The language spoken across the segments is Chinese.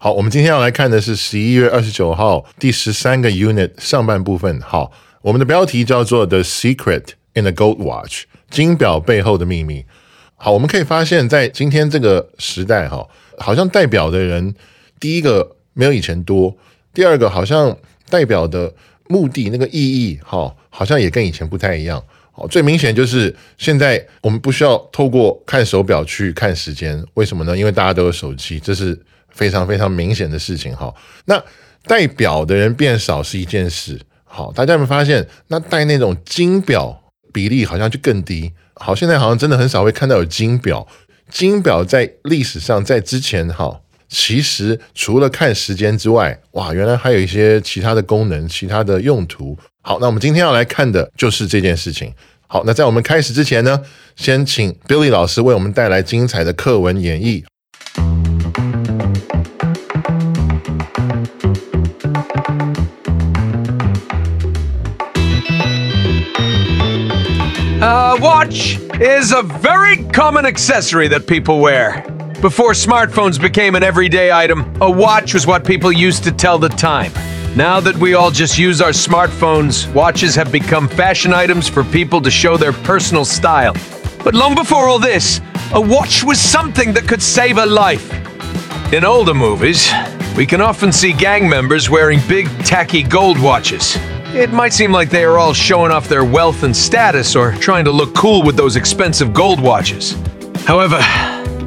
好，我们今天要来看的是十一月二十九号第十三个 Unit 上半部分。好，我们的标题叫做 The Secret in the Gold Watch，金表背后的秘密。好，我们可以发现，在今天这个时代，哈，好像代表的人，第一个没有以前多，第二个好像代表的目的那个意义，哈，好像也跟以前不太一样。好，最明显就是现在我们不需要透过看手表去看时间，为什么呢？因为大家都有手机，这是非常非常明显的事情。哈，那戴表的人变少是一件事。好，大家有没有发现？那戴那种金表比例好像就更低。好，现在好像真的很少会看到有金表。金表在历史上，在之前，哈，其实除了看时间之外，哇，原来还有一些其他的功能、其他的用途。好，那我们今天要来看的就是这件事情。好，那在我们开始之前呢，先请 Billy 老师为我们带来精彩的课文演绎。A watch is a very common accessory that people wear. Before smartphones became an everyday item, a watch was what people used to tell the time. Now that we all just use our smartphones, watches have become fashion items for people to show their personal style. But long before all this, a watch was something that could save a life. In older movies, we can often see gang members wearing big, tacky gold watches. It might seem like they are all showing off their wealth and status or trying to look cool with those expensive gold watches. However,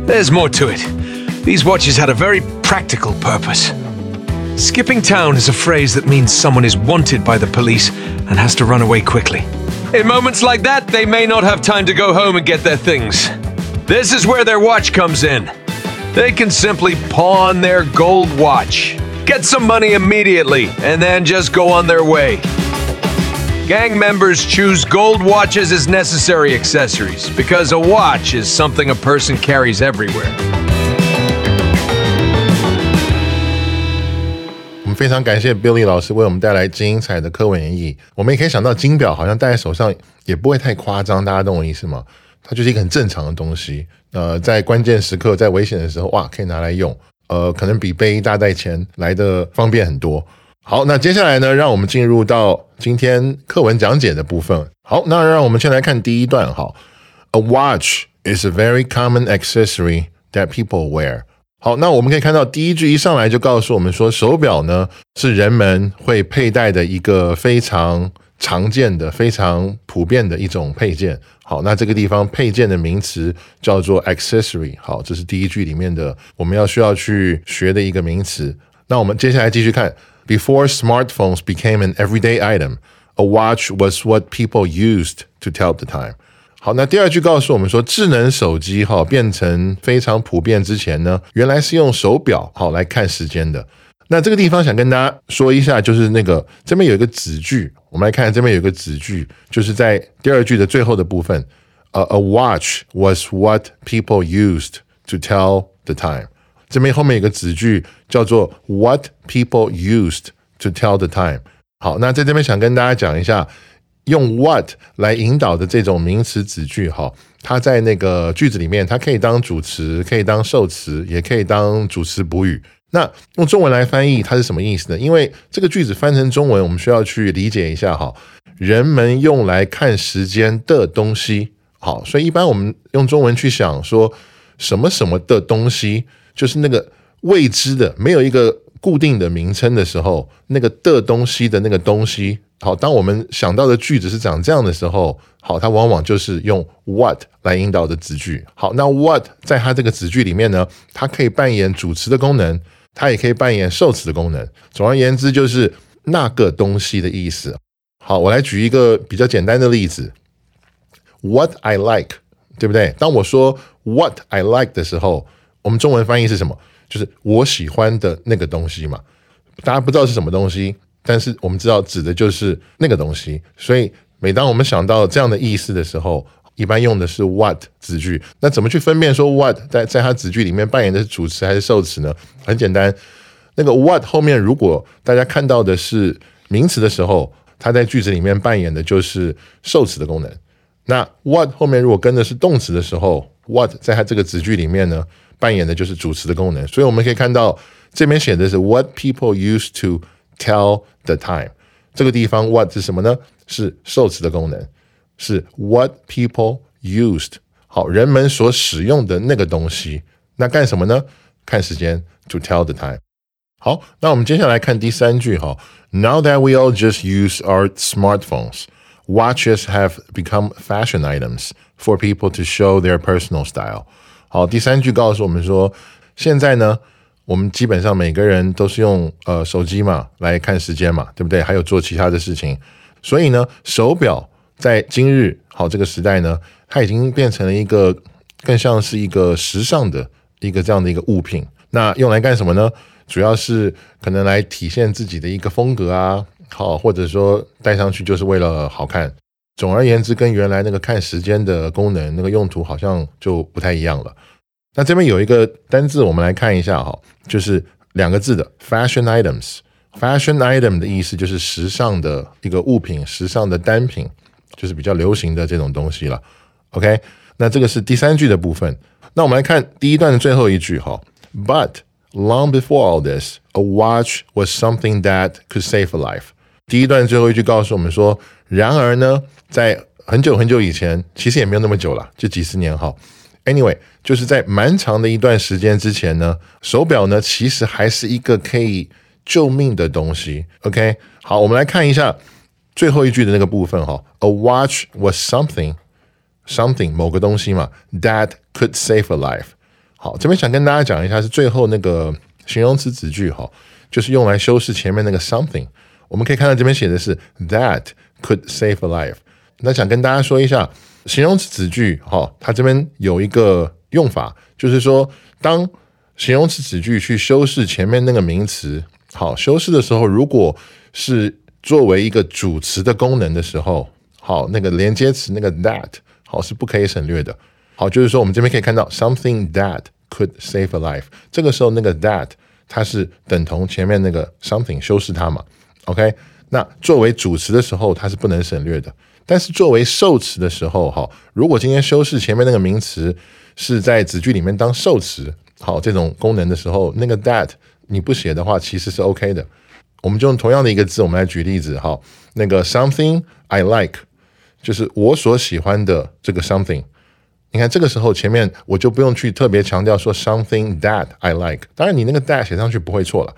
there's more to it. These watches had a very practical purpose. Skipping town is a phrase that means someone is wanted by the police and has to run away quickly. In moments like that, they may not have time to go home and get their things. This is where their watch comes in. They can simply pawn their gold watch, get some money immediately, and then just go on their way. Gang members choose gold watches as necessary accessories because a watch is something a person carries everywhere. 我们非常感谢 Billy 老师为我们带来精彩的课文演绎。我们也可以想到，金表好像戴在手上也不会太夸张，大家懂我意思吗？它就是一个很正常的东西。呃，在关键时刻、在危险的时候，哇，可以拿来用。 呃，可能比背一大袋钱来的方便很多。好，那接下来呢，让我们进入到今天课文讲解的部分。好，那让我们先来看第一段。哈，A watch is a very common accessory that people wear. 好，那我们可以看到第一句一上来就告诉我们说，手表呢是人们会佩戴的一个非常常见的、非常普遍的一种配件。好，那这个地方配件的名词叫做 accessory。好，这是第一句里面的我们要需要去学的一个名词。那我们接下来继续看，Before smartphones became an everyday item, a watch was what people used to tell the time. 好，那第二句告诉我们说，智能手机哈变成非常普遍之前呢，原来是用手表好来看时间的。那这个地方想跟大家说一下，就是那个这边有一个子句，我们来看这边有一个子句，就是在第二句的最后的部分。呃，a watch was what people used to tell the time。这边后面有个子句叫做 what people used to tell the time。好，那在这边想跟大家讲一下。用 what 来引导的这种名词子句，哈，它在那个句子里面，它可以当主词，可以当受词，也可以当主词补语。那用中文来翻译，它是什么意思呢？因为这个句子翻成中文，我们需要去理解一下，哈，人们用来看时间的东西，好，所以一般我们用中文去想说什么什么的东西，就是那个未知的，没有一个固定的名称的时候，那个的东西的那个东西。好，当我们想到的句子是长这样的时候，好，它往往就是用 what 来引导的子句。好，那 what 在它这个子句里面呢，它可以扮演主词的功能，它也可以扮演受词的功能。总而言之，就是那个东西的意思。好，我来举一个比较简单的例子，What I like，对不对？当我说 What I like 的时候，我们中文翻译是什么？就是我喜欢的那个东西嘛。大家不知道是什么东西。但是我们知道指的就是那个东西，所以每当我们想到这样的意思的时候，一般用的是 what 子句。那怎么去分辨说 what 在在它子句里面扮演的是主词还是受词呢？很简单，那个 what 后面如果大家看到的是名词的时候，它在句子里面扮演的就是受词的功能。那 what 后面如果跟的是动词的时候，what 在它这个子句里面呢，扮演的就是主词的功能。所以我们可以看到这边写的是 what people used to。Tell the time，这个地方 what 是什么呢？是受词的功能，是 what people used。好，人们所使用的那个东西，那干什么呢？看时间，to tell the time。好，那我们接下来看第三句哈。Now that we all just use our smartphones, watches have become fashion items for people to show their personal style。好，第三句告诉我们说，现在呢。 我们基本上每个人都是用呃手机嘛来看时间嘛，对不对？还有做其他的事情，所以呢，手表在今日好这个时代呢，它已经变成了一个更像是一个时尚的一个这样的一个物品。那用来干什么呢？主要是可能来体现自己的一个风格啊，好，或者说戴上去就是为了好看。总而言之，跟原来那个看时间的功能那个用途好像就不太一样了。那这边有一个单字，我们来看一下哈，就是两个字的 fashion items。fashion item 的意思就是时尚的一个物品，时尚的单品，就是比较流行的这种东西了。OK，那这个是第三句的部分。那我们来看第一段的最后一句哈，But long before all this, a watch was something that could save a life。第一段最后一句告诉我们说，然而呢，在很久很久以前，其实也没有那么久了，就几十年哈。Anyway，就是在蛮长的一段时间之前呢，手表呢其实还是一个可以救命的东西。OK，好，我们来看一下最后一句的那个部分哈。A watch was something something 某个东西嘛，that could save a life。好，这边想跟大家讲一下是最后那个形容词子句哈，就是用来修饰前面那个 something。我们可以看到这边写的是 that could save a life。那想跟大家说一下。形容词子句，哈，它这边有一个用法，就是说，当形容词子句去修饰前面那个名词，好，修饰的时候，如果是作为一个主词的功能的时候，好，那个连接词那个 that，好，是不可以省略的。好，就是说，我们这边可以看到 something that could save a life，这个时候那个 that 它是等同前面那个 something 修饰它嘛？OK，那作为主词的时候，它是不能省略的。但是作为受词的时候，哈，如果今天修饰前面那个名词是在子句里面当受词，好，这种功能的时候，那个 that 你不写的话，其实是 OK 的。我们就用同样的一个字，我们来举例子，哈，那个 something I like 就是我所喜欢的这个 something。你看这个时候前面我就不用去特别强调说 something that I like，当然你那个 that 写上去不会错了。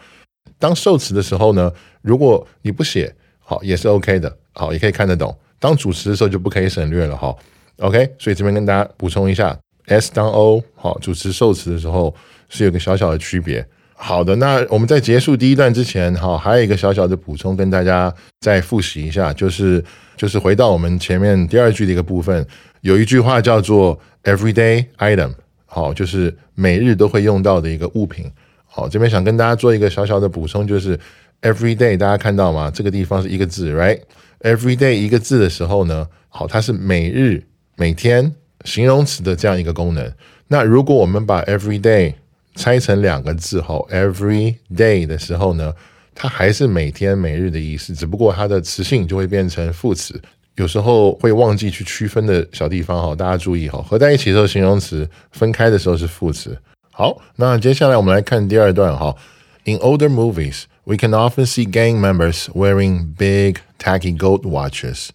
当受词的时候呢，如果你不写，好也是 OK 的，好也可以看得懂。当主词的时候就不可以省略了哈，OK，所以这边跟大家补充一下，S 当 O 好，主词受词的时候是有个小小的区别。好的，那我们在结束第一段之前，哈，还有一个小小的补充跟大家再复习一下，就是就是回到我们前面第二句的一个部分，有一句话叫做 everyday item，好，就是每日都会用到的一个物品。好，这边想跟大家做一个小小的补充，就是 everyday，大家看到吗？这个地方是一个字，right？Every day 一个字的时候呢，好，它是每日、每天形容词的这样一个功能。那如果我们把 every day 拆成两个字后，every day 的时候呢，它还是每天、每日的意思，只不过它的词性就会变成副词。有时候会忘记去区分的小地方哈，大家注意哈，合在一起的时候形容词，分开的时候是副词。好，那接下来我们来看第二段哈。In older movies. We can often see gang members wearing big, tacky gold watches.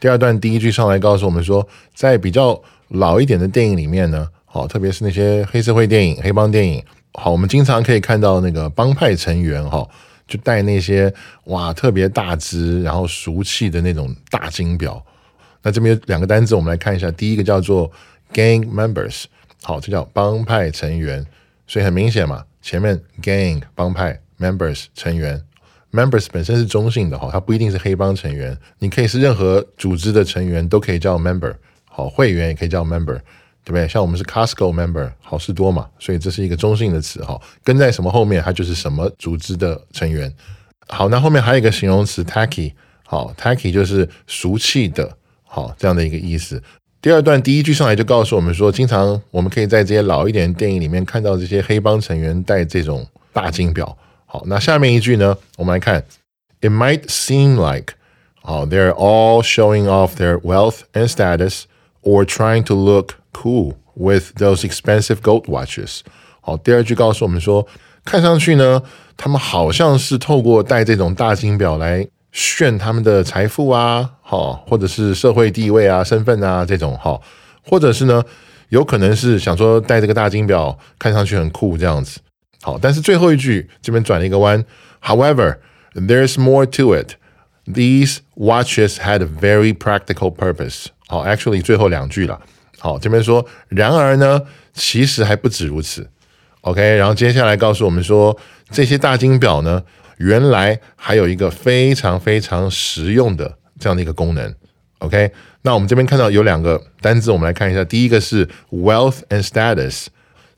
第二段第一句上来告诉我们说，在比较老一点的电影里面呢，好，特别是那些黑社会电影、黑帮电影，好，我们经常可以看到那个帮派成员哈，就戴那些哇特别大只，然后俗气的那种大金表。那这边有两个单字，我们来看一下。第一个叫做 gang members，好，这叫帮派成员。所以很明显嘛，前面 gang 帮派 members 成员，members 本身是中性的哈，它不一定是黑帮成员，你可以是任何组织的成员都可以叫 member，好，会员也可以叫 member。对不对？像我们是 Costco member，好事多嘛，所以这是一个中性的词哈。跟在什么后面，它就是什么组织的成员。好，那后面还有一个形容词 tacky，好，tacky 就是俗气的，好这样的一个意思。第二段第一句上来就告诉我们说，经常我们可以在这些老一点的电影里面看到这些黑帮成员戴这种大金表。好，那下面一句呢，我们来看，It might seem like，好，they're all showing off their wealth and status or trying to look Cool with those expensive gold watches。好，第二句告诉我们说，看上去呢，他们好像是透过戴这种大金表来炫他们的财富啊，好，或者是社会地位啊、身份啊这种，哈，或者是呢，有可能是想说戴这个大金表看上去很酷这样子。 好，但是最后一句这边转了一个弯。However, there's more to it. These watches had a very practical purpose. 好，actually 最后两句了。好，这边说，然而呢，其实还不止如此。OK，然后接下来告诉我们说，这些大金表呢，原来还有一个非常非常实用的这样的一个功能。OK，那我们这边看到有两个单字，我们来看一下。第一个是 wealth and status，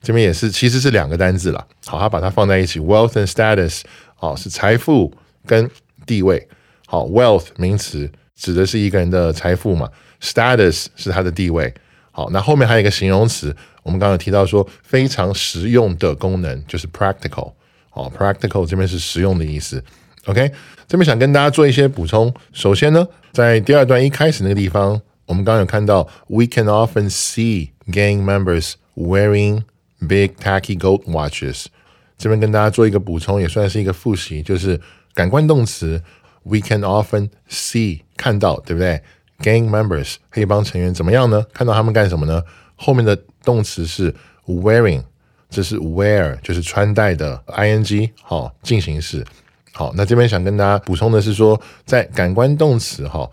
这边也是其实是两个单字了。好，它把它放在一起，wealth and status，哦是财富跟地位。好，wealth 名词指的是一个人的财富嘛，status 是他的地位。好，那后面还有一个形容词，我们刚刚提到说非常实用的功能，就是 practical。好，practical 这边是实用的意思。OK，这边想跟大家做一些补充。首先呢，在第二段一开始那个地方，我们刚刚有看到，We can often see gang members wearing big tacky gold watches。这边跟大家做一个补充，也算是一个复习，就是感官动词，We can often see 看到，对不对？Gang members 黑帮成员怎么样呢？看到他们干什么呢？后面的动词是 wearing，这是 wear，就是穿戴的 ing，好进行式。好，那这边想跟大家补充的是说，在感官动词哈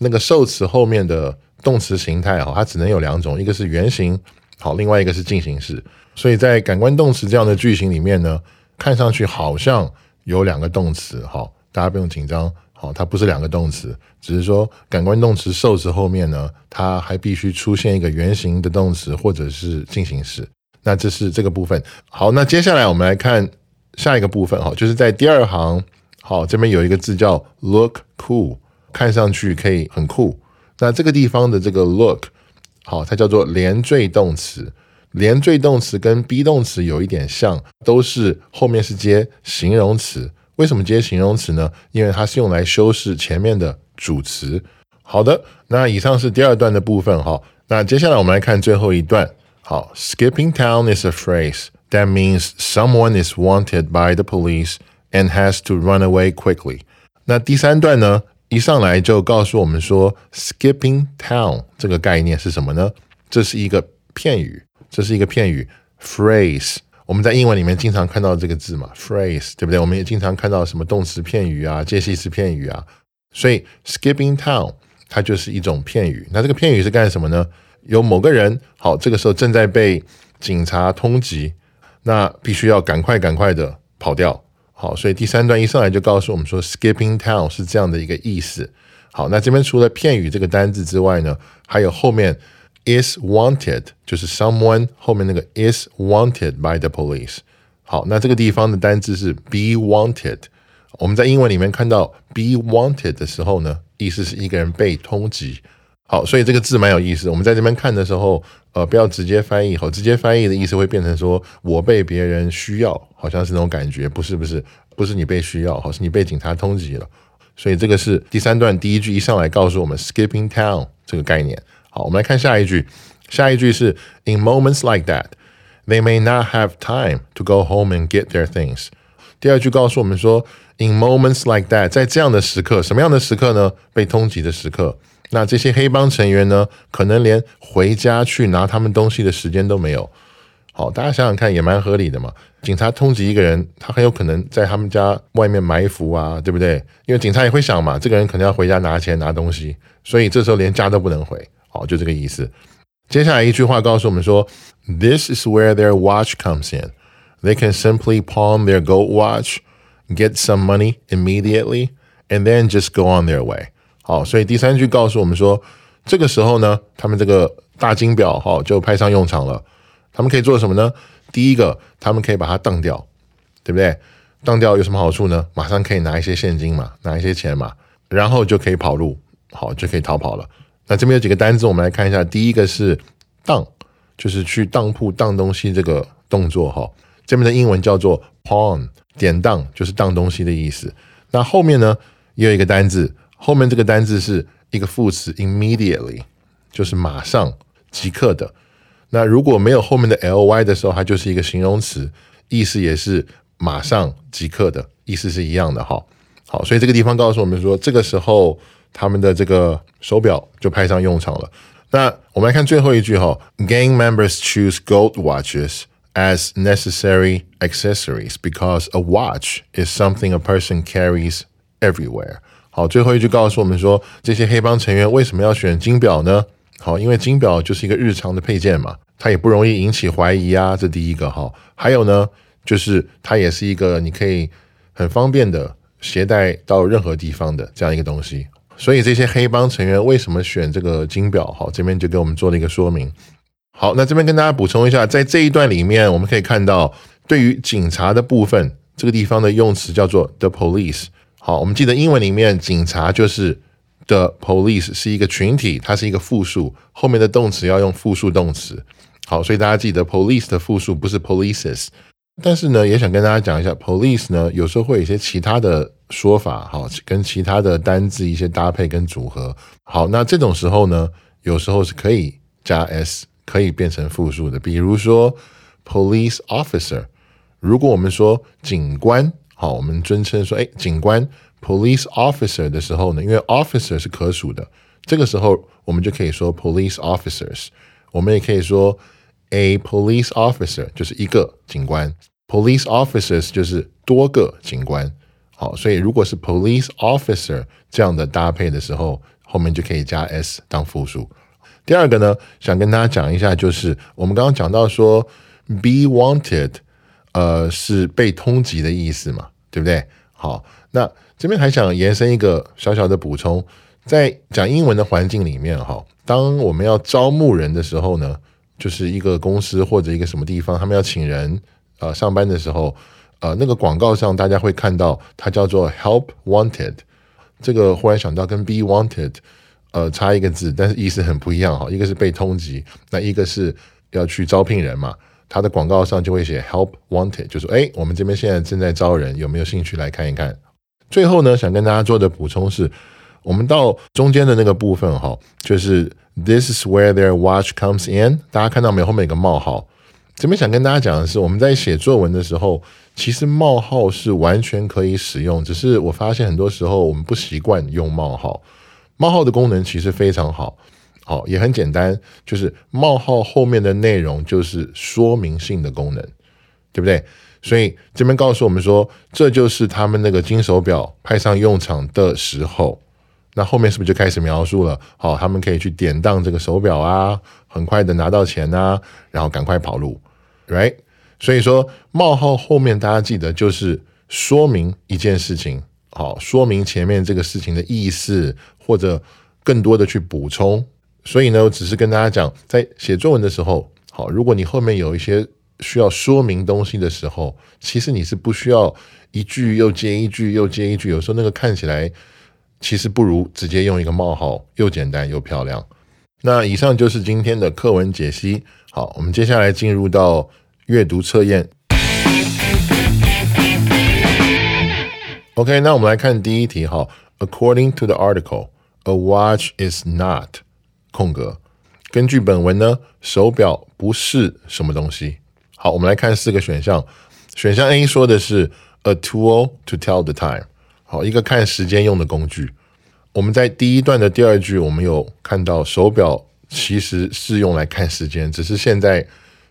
那个受词后面的动词形态哈，它只能有两种，一个是原形，好，另外一个是进行式。所以在感官动词这样的句型里面呢，看上去好像有两个动词，好，大家不用紧张。好，它不是两个动词，只是说感官动词受词后面呢，它还必须出现一个原形的动词或者是进行式。那这是这个部分。好，那接下来我们来看下一个部分。哈，就是在第二行，好，这边有一个字叫 look cool，看上去可以很酷。那这个地方的这个 look，好，它叫做连缀动词。连缀动词跟 be 动词有一点像，都是后面是接形容词。为什么接形容词呢？因为它是用来修饰前面的主词。好的，那以上是第二段的部分哈。那接下来我们来看最后一段。好，skipping town is a phrase that means someone is wanted by the police and has to run away quickly。那第三段呢，一上来就告诉我们说，skipping town 这个概念是什么呢？这是一个片语，这是一个片语 phrase。我们在英文里面经常看到这个字嘛，phrase，对不对？我们也经常看到什么动词片语啊、介系词片语啊。所以 skipping town 它就是一种片语。那这个片语是干什么呢？有某个人好，这个时候正在被警察通缉，那必须要赶快赶快的跑掉。好，所以第三段一上来就告诉我们说，skipping town 是这样的一个意思。好，那这边除了片语这个单字之外呢，还有后面。is wanted 就是 someone 后面那个 is wanted by the police。好，那这个地方的单字是 be wanted。我们在英文里面看到 be wanted 的时候呢，意思是一个人被通缉。好，所以这个字蛮有意思。我们在这边看的时候，呃，不要直接翻译。好，直接翻译的意思会变成说我被别人需要，好像是那种感觉。不是，不是，不是你被需要，好，是你被警察通缉了。所以这个是第三段第一句一上来告诉我们 skipping town 这个概念。好，我们来看下一句。下一句是 In moments like that, they may not have time to go home and get their things。第二句告诉我们说，In moments like that，在这样的时刻，什么样的时刻呢？被通缉的时刻。那这些黑帮成员呢，可能连回家去拿他们东西的时间都没有。好，大家想想看，也蛮合理的嘛。警察通缉一个人，他很有可能在他们家外面埋伏啊，对不对？因为警察也会想嘛，这个人可能要回家拿钱拿东西，所以这时候连家都不能回。好，就这个意思。接下来一句话告诉我们说：“This is where their watch comes in. They can simply pawn their gold watch, get some money immediately, and then just go on their way。”好，所以第三句告诉我们说，这个时候呢，他们这个大金表哈就派上用场了。他们可以做什么呢？第一个，他们可以把它当掉，对不对？当掉有什么好处呢？马上可以拿一些现金嘛，拿一些钱嘛，然后就可以跑路，好就可以逃跑了。那这边有几个单字，我们来看一下。第一个是当，就是去当铺当东西这个动作哈。这边的英文叫做 pawn，典当就是当东西的意思。那后面呢也有一个单字，后面这个单字是一个副词 immediately，就是马上即刻的。那如果没有后面的 ly 的时候，它就是一个形容词，意思也是马上即刻的意思是一样的哈。好，所以这个地方告诉我们说，这个时候他们的这个手表就派上用场了。那我们来看最后一句哈，Gang members choose gold watches as necessary accessories because a watch is something a person carries everywhere。 好，最后一句告诉我们说，这些黑帮成员为什么要选金表呢？好，因为金表就是一个日常的配件嘛，它也不容易引起怀疑啊，这第一个哈。还有呢，就是它也是一个你可以很方便的携带到任何地方的这样一个东西。所以这些黑帮成员为什么选这个金表？好，这边就给我们做了一个说明。好，那这边跟大家补充一下，在这一段里面，我们可以看到对于警察的部分，这个地方的用词叫做 the police。好，我们记得英文里面警察就是。的 police 是一个群体，它是一个复数，后面的动词要用复数动词。好，所以大家记得 police 的复数不是 polices。但是呢，也想跟大家讲一下，police 呢有时候会有一些其他的说法，好，跟其他的单字一些搭配跟组合。好，那这种时候呢，有时候是可以加 s，可以变成复数的。比如说 police officer，如果我们说警官，好，我们尊称说，哎，警官。police officer 的时候呢，因为 officer 是可数的，这个时候我们就可以说 police officers。我们也可以说 a police officer 就是一个警官，police officers 就是多个警官。好，所以如果是 police officer 这样的搭配的时候，后面就可以加 s 当复数。第二个呢，想跟大家讲一下，就是我们刚刚讲到说 be wanted，呃，是被通缉的意思嘛，对不对？好，那这边还想延伸一个小小的补充，在讲英文的环境里面，哈，当我们要招募人的时候呢，就是一个公司或者一个什么地方，他们要请人呃上班的时候，呃，那个广告上大家会看到它叫做 Help Wanted，这个忽然想到跟 Be Wanted，呃，差一个字，但是意思很不一样哈，一个是被通缉，那一个是要去招聘人嘛，它的广告上就会写 Help Wanted，就说哎，我们这边现在正在招人，有没有兴趣来看一看？最后呢，想跟大家做的补充是，我们到中间的那个部分哈，就是 This is where their watch comes in。大家看到没有？后面有个冒号。这边想跟大家讲的是，我们在写作文的时候，其实冒号是完全可以使用，只是我发现很多时候我们不习惯用冒号。冒号的功能其实非常好，好也很简单，就是冒号后面的内容就是说明性的功能，对不对？所以这边告诉我们说，这就是他们那个金手表派上用场的时候。那后面是不是就开始描述了？好，他们可以去典当这个手表啊，很快的拿到钱啊，然后赶快跑路，right？所以说冒号后面大家记得就是说明一件事情，好，说明前面这个事情的意思，或者更多的去补充。所以呢，我只是跟大家讲，在写作文的时候，好，如果你后面有一些。需要说明东西的时候，其实你是不需要一句又接一句又接一句，有时候那个看起来其实不如直接用一个冒号，又简单又漂亮。那以上就是今天的课文解析。好，我们接下来进入到阅读测验。OK，那我们来看第一题哈。According to the article, a watch is not 空格。根据本文呢，手表不是什么东西。好，我们来看四个选项。选项 A 说的是 a tool to tell the time，好，一个看时间用的工具。我们在第一段的第二句，我们有看到手表其实是用来看时间，只是现在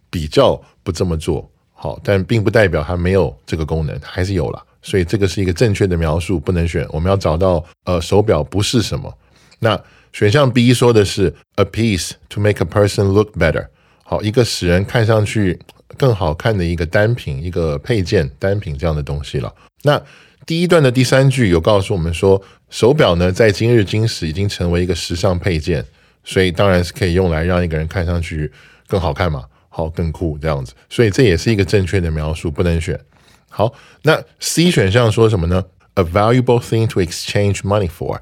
比较不这么做。好，但并不代表它没有这个功能，还是有了。所以这个是一个正确的描述，不能选。我们要找到呃手表不是什么。那选项 B 说的是 a piece to make a person look better。好，一个使人看上去更好看的一个单品、一个配件、单品这样的东西了。那第一段的第三句有告诉我们说，手表呢在今日今时已经成为一个时尚配件，所以当然是可以用来让一个人看上去更好看嘛。好，更酷这样子，所以这也是一个正确的描述，不能选。好，那 C 选项说什么呢？A valuable thing to exchange money for，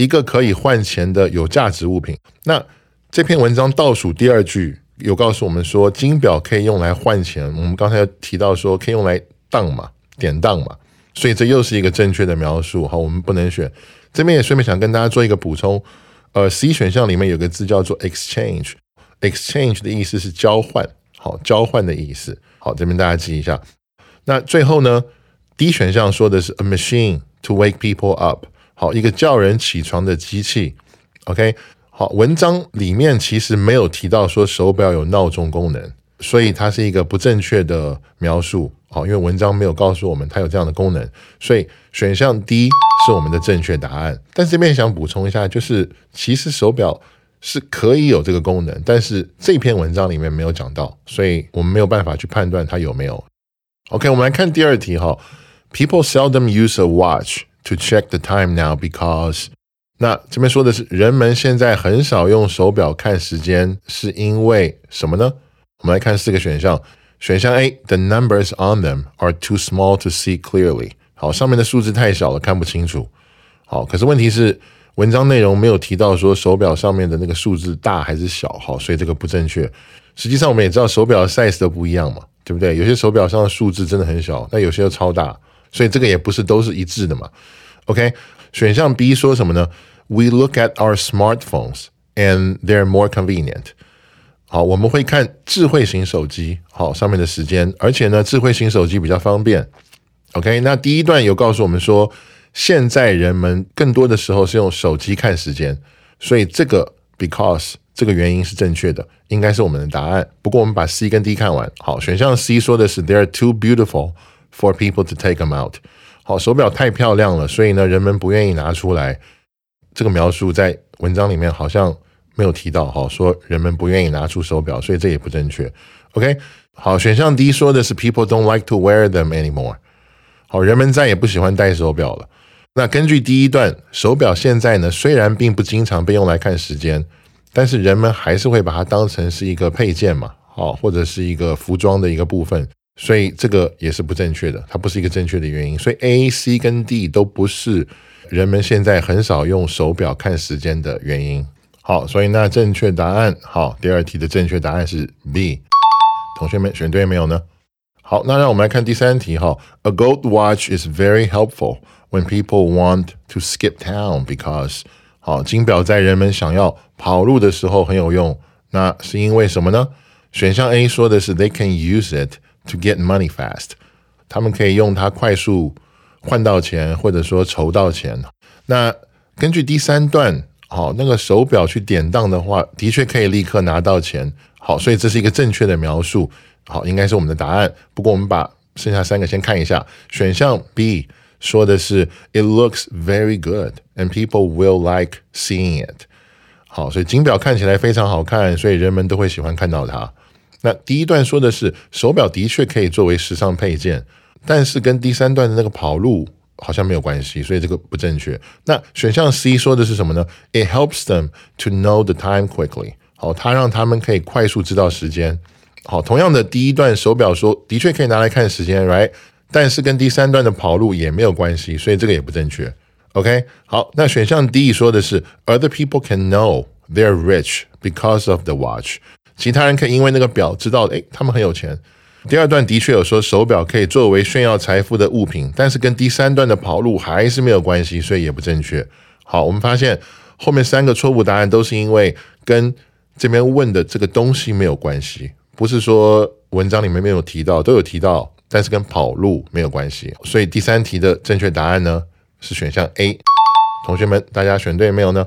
一个可以换钱的有价值物品。那这篇文章倒数第二句有告诉我们说，金表可以用来换钱。我们刚才提到说可以用来当嘛，典当嘛，所以这又是一个正确的描述。好，我们不能选。这边也顺便想跟大家做一个补充，呃，C 选项里面有个字叫做 exchange。exchange 的意思是交换，好，交换的意思，好，这边大家记一下。那最后呢，D 选项说的是 a machine to wake people up，好，一个叫人起床的机器。OK，好，文章里面其实没有提到说手表有闹钟功能，所以它是一个不正确的描述。好，因为文章没有告诉我们它有这样的功能，所以选项 D 是我们的正确答案。但这边想补充一下，就是其实手表。是可以有这个功能，但是这篇文章里面没有讲到，所以我们没有办法去判断它有没有。OK，我们来看第二题哈。People seldom use a watch to check the time now because 那这边说的是人们现在很少用手表看时间，是因为什么呢？我们来看四个选项。选项 A，the numbers on them are too small to see clearly。好，上面的数字太小了，看不清楚。好，可是问题是。文章内容没有提到说手表上面的那个数字大还是小，好，所以这个不正确。实际上我们也知道手表的 size 都不一样嘛，对不对？有些手表上的数字真的很小，那有些又超大，所以这个也不是都是一致的嘛。OK，选项 B 说什么呢？We look at our smartphones and they're more convenient。好，我们会看智慧型手机，好，上面的时间，而且呢，智慧型手机比较方便。OK，那第一段有告诉我们说。现在人们更多的时候是用手机看时间，所以这个 because 这个原因是正确的，应该是我们的答案。不过我们把 C 跟 D 看完，好，选项 C 说的是 They're too beautiful for people to take them out。好，手表太漂亮了，所以呢，人们不愿意拿出来。这个描述在文章里面好像没有提到，好，说人们不愿意拿出手表，所以这也不正确。OK，好，选项 D 说的是 People don't like to wear them anymore。好，人们再也不喜欢戴手表了。那根据第一段，手表现在呢虽然并不经常被用来看时间，但是人们还是会把它当成是一个配件嘛，好，或者是一个服装的一个部分，所以这个也是不正确的，它不是一个正确的原因。所以 A、C 跟 D 都不是人们现在很少用手表看时间的原因。好，所以那正确答案，好，第二题的正确答案是 B。同学们选对没有呢？好，那让我们来看第三题哈。A gold watch is very helpful. When people want to skip town, because 好金表在人们想要跑路的时候很有用，那是因为什么呢？选项 A 说的是 They can use it to get money fast，他们可以用它快速换到钱，或者说筹到钱。那根据第三段，好那个手表去典当的话，的确可以立刻拿到钱。好，所以这是一个正确的描述。好，应该是我们的答案。不过我们把剩下三个先看一下，选项 B。说的是 "It looks very good, and people will like seeing it." 好，所以金表看起来非常好看，所以人们都会喜欢看到它。那第一段说的是手表的确可以作为时尚配件，但是跟第三段的那个跑路好像没有关系，所以这个不正确。那选项 C 说的是什么呢？It helps them to know the time quickly. 好，它让他们可以快速知道时间。好，同样的第一段手表说的确可以拿来看时间，right？但是跟第三段的跑路也没有关系，所以这个也不正确。OK，好，那选项 D 说的是 Other people can know they're rich because of the watch，其他人可以因为那个表知道，诶，他们很有钱。第二段的确有说手表可以作为炫耀财富的物品，但是跟第三段的跑路还是没有关系，所以也不正确。好，我们发现后面三个错误答案都是因为跟这边问的这个东西没有关系，不是说文章里面没有提到，都有提到。但是跟跑路没有关系，所以第三题的正确答案呢是选项 A。同学们，大家选对没有呢？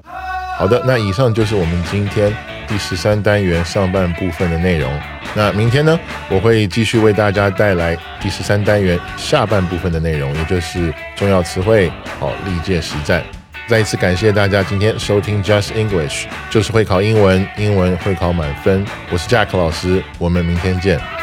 好的，那以上就是我们今天第十三单元上半部分的内容。那明天呢，我会继续为大家带来第十三单元下半部分的内容，也就是重要词汇，好历届实战。再一次感谢大家今天收听 Just English，就是会考英文，英文会考满分。我是 Jack 老师，我们明天见。